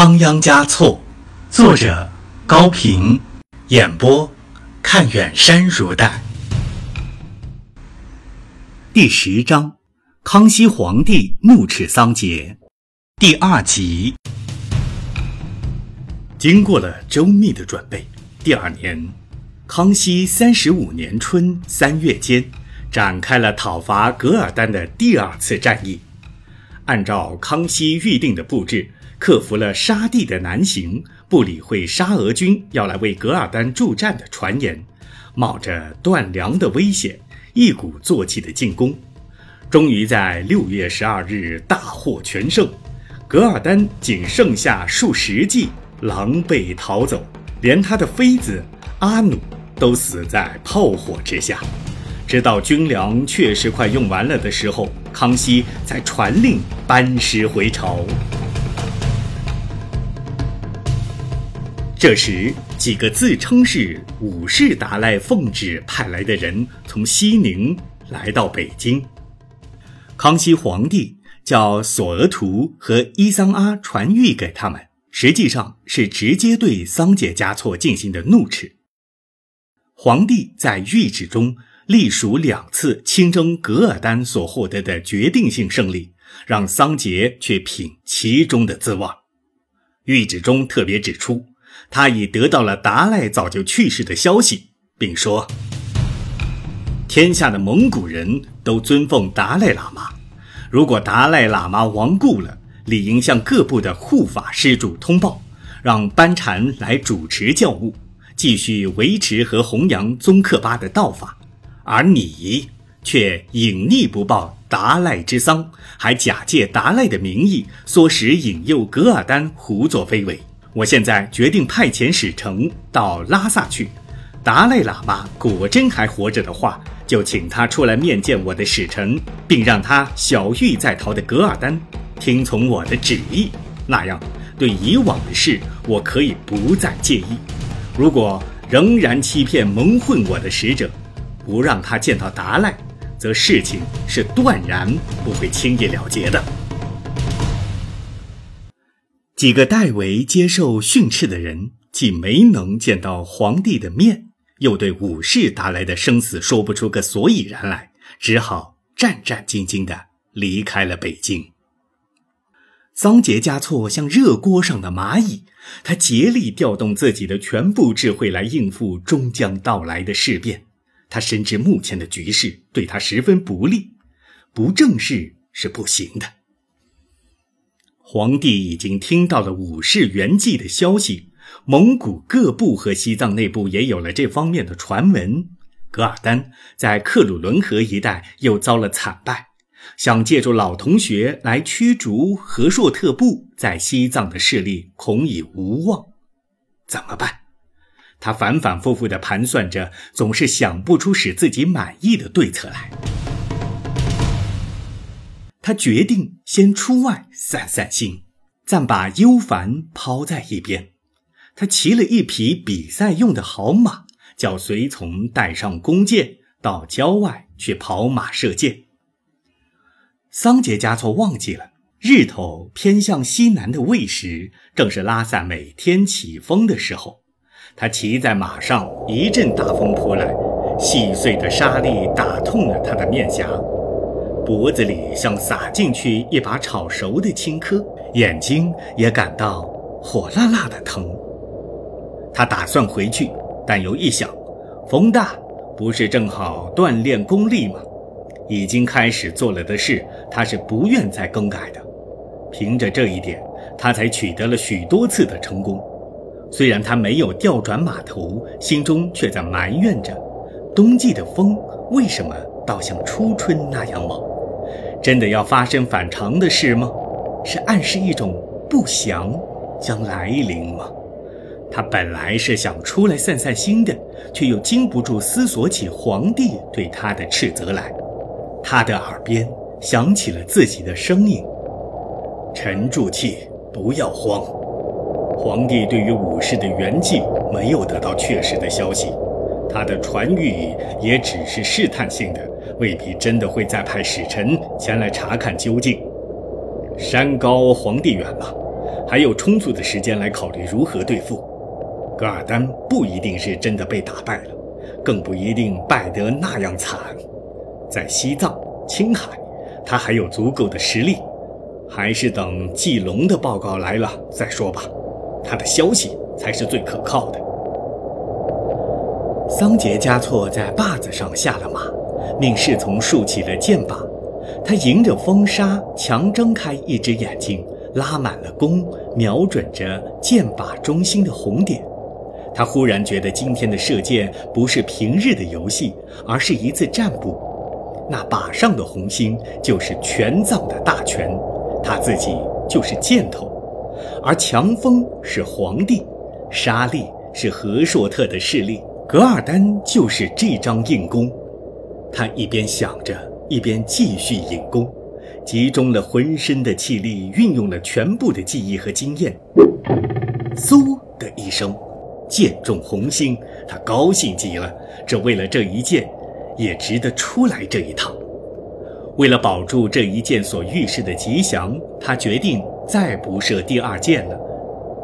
仓央嘉措，作者高平，演播看远山如黛。第十章：康熙皇帝怒斥桑杰，第二集。经过了周密的准备，第二年，康熙三十五年春三月间，展开了讨伐噶尔丹的第二次战役。按照康熙预定的布置。克服了沙地的难行，不理会沙俄军要来为噶尔丹助战的传言，冒着断粮的危险，一鼓作气的进攻，终于在六月十二日大获全胜。噶尔丹仅剩下数十骑，狼狈逃走，连他的妃子阿努都死在炮火之下。直到军粮确实快用完了的时候，康熙才传令班师回朝。这时，几个自称是武士达赖奉旨派来的人从西宁来到北京。康熙皇帝叫索额图和伊桑阿传谕给他们，实际上是直接对桑杰嘉措进行的怒斥。皇帝在谕旨中隶属两次亲征噶尔丹所获得的决定性胜利，让桑杰却品其中的滋味。谕旨中特别指出。他已得到了达赖早就去世的消息，并说：“天下的蒙古人都尊奉达赖喇嘛，如果达赖喇嘛亡故了，理应向各部的护法施主通报，让班禅来主持教务，继续维持和弘扬宗喀巴的道法。而你却隐匿不报达赖之丧，还假借达赖的名义，唆使引诱噶尔丹胡作非为。”我现在决定派遣使臣到拉萨去。达赖喇嘛果真还活着的话，就请他出来面见我的使臣，并让他小玉在逃的噶尔丹，听从我的旨意。那样，对以往的事，我可以不再介意。如果仍然欺骗蒙混我的使者，不让他见到达赖，则事情是断然不会轻易了结的。几个代为接受训斥的人，既没能见到皇帝的面，又对武士打来的生死说不出个所以然来，只好战战兢兢地离开了北京。桑杰嘉措像热锅上的蚂蚁，他竭力调动自己的全部智慧来应付终将到来的事变。他深知目前的局势对他十分不利，不正视是不行的。皇帝已经听到了武士圆寂的消息，蒙古各部和西藏内部也有了这方面的传闻。噶尔丹在克鲁伦河一带又遭了惨败，想借助老同学来驱逐和硕特部在西藏的势力，恐已无望。怎么办？他反反复复地盘算着，总是想不出使自己满意的对策来。他决定先出外散散心，暂把忧烦抛在一边。他骑了一匹比赛用的好马，叫随从带上弓箭，到郊外去跑马射箭。桑杰嘉措忘记了，日头偏向西南的未时，正是拉萨每天起风的时候。他骑在马上，一阵大风扑来，细碎的沙粒打痛了他的面颊。脖子里像撒进去一把炒熟的青稞，眼睛也感到火辣辣的疼。他打算回去，但又一想，风大不是正好锻炼功力吗？已经开始做了的事，他是不愿再更改的。凭着这一点，他才取得了许多次的成功。虽然他没有调转马头，心中却在埋怨着：冬季的风为什么倒像初春那样猛？真的要发生反常的事吗？是暗示一种不祥将来临吗？他本来是想出来散散心的，却又禁不住思索起皇帝对他的斥责来。他的耳边响起了自己的声音：“沉住气，不要慌。皇帝对于武士的圆寂没有得到确实的消息，他的传谕也只是试探性的。”未必真的会再派使臣前来查看究竟。山高皇帝远了，还有充足的时间来考虑如何对付。噶尔丹不一定是真的被打败了，更不一定败得那样惨。在西藏、青海，他还有足够的实力。还是等季龙的报告来了再说吧，他的消息才是最可靠的。桑杰嘉措在坝子上下了马，命侍从竖起了箭靶。他迎着风沙，强睁开一只眼睛，拉满了弓，瞄准着箭靶中心的红点。他忽然觉得今天的射箭不是平日的游戏，而是一次战卜。那靶上的红星就是权藏的大权，他自己就是箭头，而强风是皇帝，沙利是和硕特的势力，噶尔丹就是这张硬弓。他一边想着，一边继续引弓，集中了浑身的气力，运用了全部的记忆和经验。嗖的一声，箭中红心，他高兴极了。只为了这一箭。也值得出来这一趟。为了保住这一箭所预示的吉祥，他决定再不射第二箭了。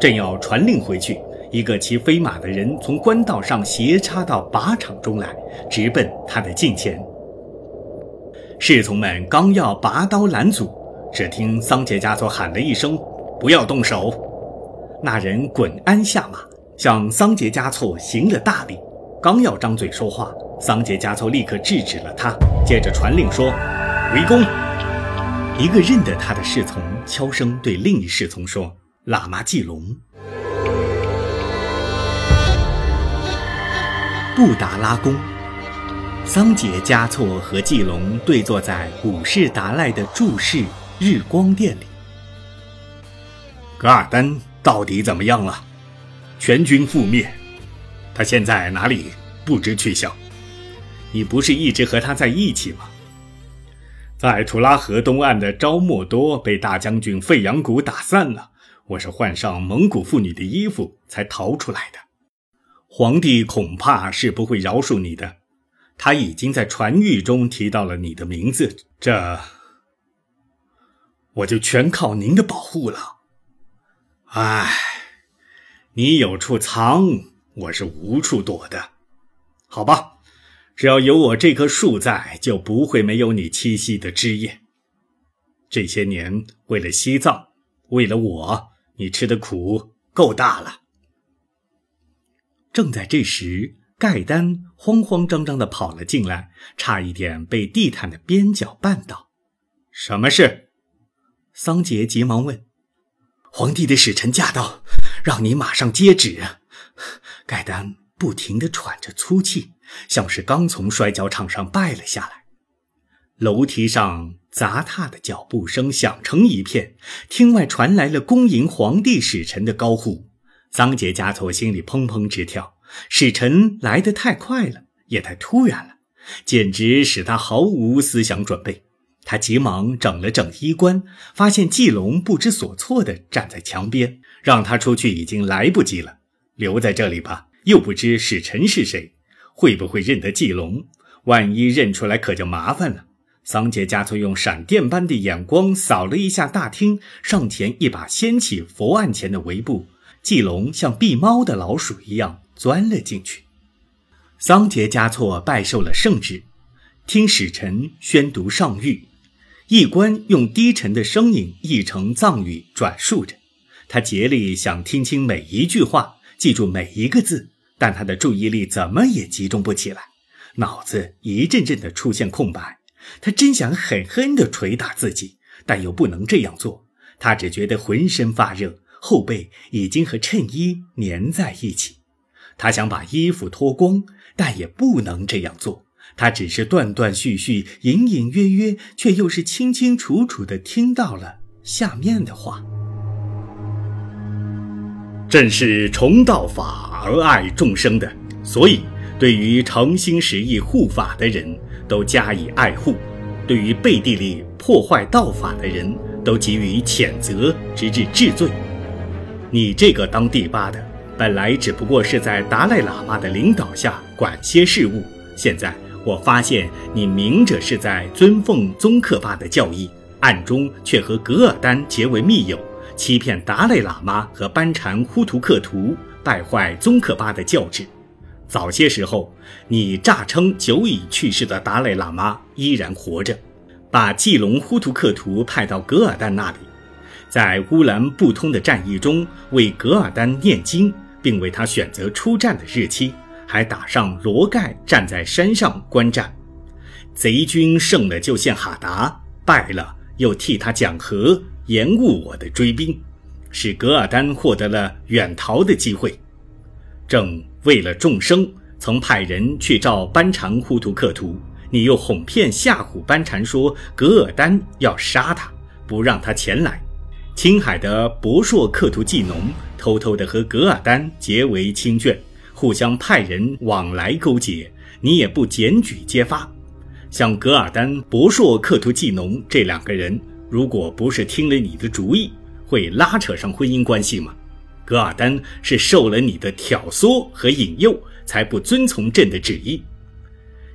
正要传令回去，一个骑飞马的人从官道上斜插到靶场中来，直奔他的近前。侍从们刚要拔刀拦阻，只听桑杰加措喊了一声：“不要动手！”那人滚鞍下马，向桑杰加措行了大礼。刚要张嘴说话，桑杰加措立刻制止了他，接着传令说：“围攻！”一个认得他的侍从悄声对另一侍从说：“喇嘛季龙。”布达拉宫，桑杰加措和季龙对坐在五世达赖的住室日光殿里。噶尔丹到底怎么样了？全军覆灭。他现在哪里不知去向？你不是一直和他在一起吗？在图拉河东岸的昭莫多被大将军费扬古打散了，我是换上蒙古妇女的衣服才逃出来的。皇帝恐怕是不会饶恕你的，他已经在传谕中提到了你的名字，这我就全靠您的保护了。唉，你有处藏。我是无处躲的，好吧，只要有我这棵树在，就不会没有你栖息的枝叶。这些年为了西藏，为了我，你吃的苦够大了。正在这时，盖丹慌慌张张的跑了进来，差一点被地毯的边角绊倒。什么事？桑杰急忙问。皇帝的使臣驾到，让你马上接旨。盖丹不停地喘着粗气，像是刚从摔跤场上败了下来。楼梯上砸踏的脚步声响成一片，厅外传来了恭迎皇帝使臣的高呼。桑杰加措心里砰砰直跳，使臣来得太快了，也太突然了，简直使他毫无思想准备。他急忙整了整衣冠，发现季龙不知所措地站在墙边，让他出去已经来不及了。留在这里吧，又不知使臣是谁，会不会认得季龙？万一认出来，可就麻烦了。桑杰加措用闪电般的眼光扫了一下大厅，上前一把掀起佛案前的围布，季龙像避猫的老鼠一样钻了进去。桑杰加措拜受了圣旨，听使臣宣读上谕，一官用低沉的声音译成藏语转述着，他竭力想听清每一句话。记住每一个字，但他的注意力怎么也集中不起来，脑子一阵阵的出现空白。他真想狠狠地捶打自己，但又不能这样做。他只觉得浑身发热，后背已经和衬衣粘在一起。他想把衣服脱光，但也不能这样做。他只是断断续续、隐隐约约，却又是清清楚楚地听到了下面的话。朕是崇道法而爱众生的，所以对于诚心实意护法的人都加以爱护；对于背地里破坏道法的人都给予谴责，直至治罪。你这个当第八的，本来只不过是在达赖喇嘛的领导下管些事务，现在我发现你明着是在尊奉宗喀巴的教义，暗中却和噶尔丹结为密友。欺骗达赖喇嘛和班禅呼图克图，败坏宗喀巴的教制。早些时候，你诈称久已去世的达赖喇嘛依然活着，把季龙呼图克图派到噶尔丹那里，在乌兰布通的战役中为噶尔丹念经，并为他选择出战的日期，还打上罗盖站在山上观战。贼军胜了就献哈达，败了又替他讲和，延误我的追兵，使噶尔丹获得了远逃的机会。正为了众生，曾派人去召班禅呼图克图，你又哄骗吓唬班禅说噶尔丹要杀他，不让他前来。青海的博硕克图季农偷偷地和噶尔丹结为亲眷，互相派人往来勾结，你也不检举揭发。像噶尔丹、博硕克图季农这两个人，如果不是听了你的主意，会拉扯上婚姻关系吗？噶尔丹是受了你的挑唆和引诱，才不遵从朕的旨意。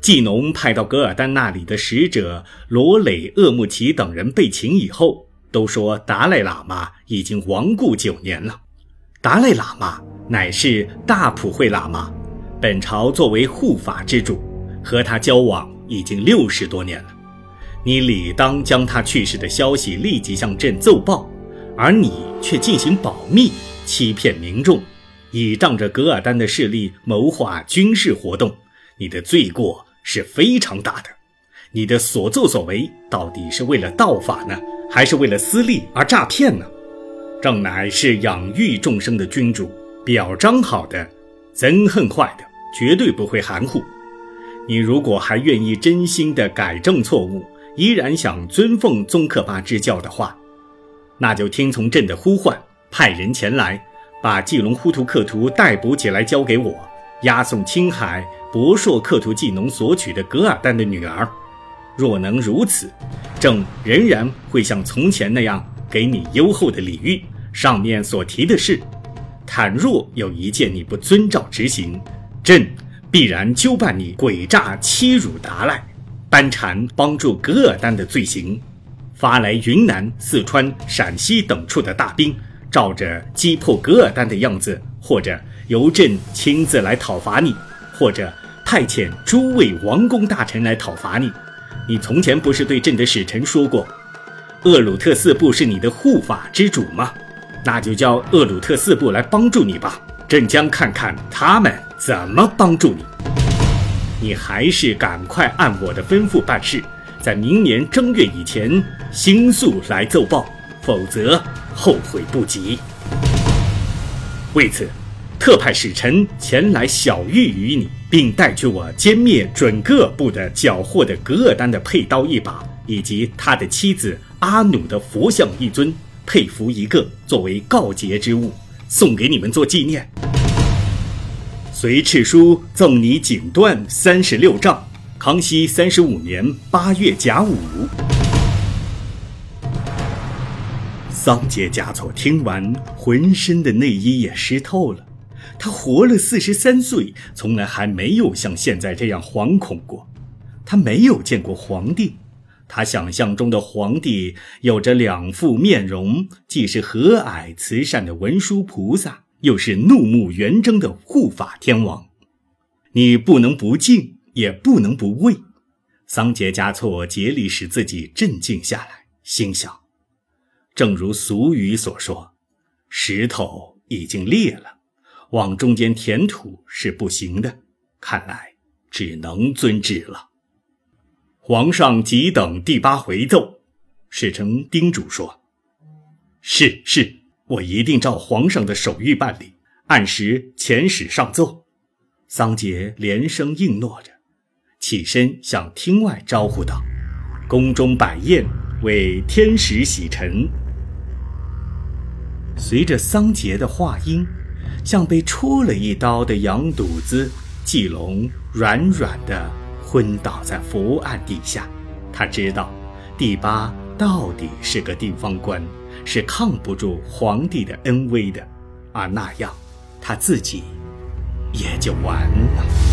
季农派到噶尔丹那里的使者罗磊、鄂木齐等人被擒以后，都说达赖喇嘛已经亡故九年了。达赖喇嘛乃是大普惠喇嘛，本朝作为护法之主，和他交往已经六十多年了。你理当将他去世的消息立即向朕奏报，而你却进行保密。欺骗民众，倚仗着噶尔丹的势力谋划军事活动，你的罪过是非常大的。你的所作所为到底是为了道法呢，还是为了私利而诈骗呢？正乃是养育众生的君主，表彰好的，憎恨坏的，绝对不会含糊。你如果还愿意真心的改正错误，依然想尊奉宗喀巴之教的话，那就听从朕的呼唤。派人前来，把季龙呼图克图逮捕起来，交给我，押送青海博硕克图季农所娶的噶尔丹的女儿。若能如此，朕仍然会像从前那样给你优厚的礼遇。上面所提的事，倘若有一件你不遵照执行，朕必然纠办你诡诈欺辱达赖、班禅、帮助噶尔丹的罪行，发来云南、四川、陕西等处的大兵。照着击破噶尔丹的样子，或者由朕亲自来讨伐你，或者派遣诸位王公大臣来讨伐你。你从前不是对朕的使臣说过，厄鲁特四部是你的护法之主吗？那就叫厄鲁特四部来帮助你吧。朕将看看他们怎么帮助你。你还是赶快按我的吩咐办事，在明年正月以前星宿来奏报，否则。后悔不及。为此，特派使臣前来晓谕于你，并带去我歼灭准噶部的缴获的噶尔丹的佩刀一把，以及他的妻子阿努的佛像一尊，佩服一个，作为告捷之物，送给你们做纪念。随敕书赠你锦缎三十六丈。康熙三十五年八月甲午。桑杰嘉措听完，浑身的内衣也湿透了。他活了四十三岁，从来还没有像现在这样惶恐过。他没有见过皇帝，他想象中的皇帝有着两副面容，既是和蔼慈善的文殊菩萨，又是怒目圆睁的护法天王。你不能不敬，也不能不畏。桑杰嘉措竭力使自己镇静下来，心想。正如俗语所说，石头已经裂了，往中间填土是不行的。看来只能遵旨了。皇上急等第八回奏，使臣叮嘱说：“是是，我一定照皇上的手谕办理，按时遣使上奏。”桑杰连声应诺着，起身向厅外招呼道：“宫中摆宴，为天使洗尘。”随着桑杰的话音，像被戳了一刀的羊肚子，季龙软软的昏倒在伏案底下。他知道，第八到底是个地方官，是抗不住皇帝的恩威的，而那样，他自己也就完了。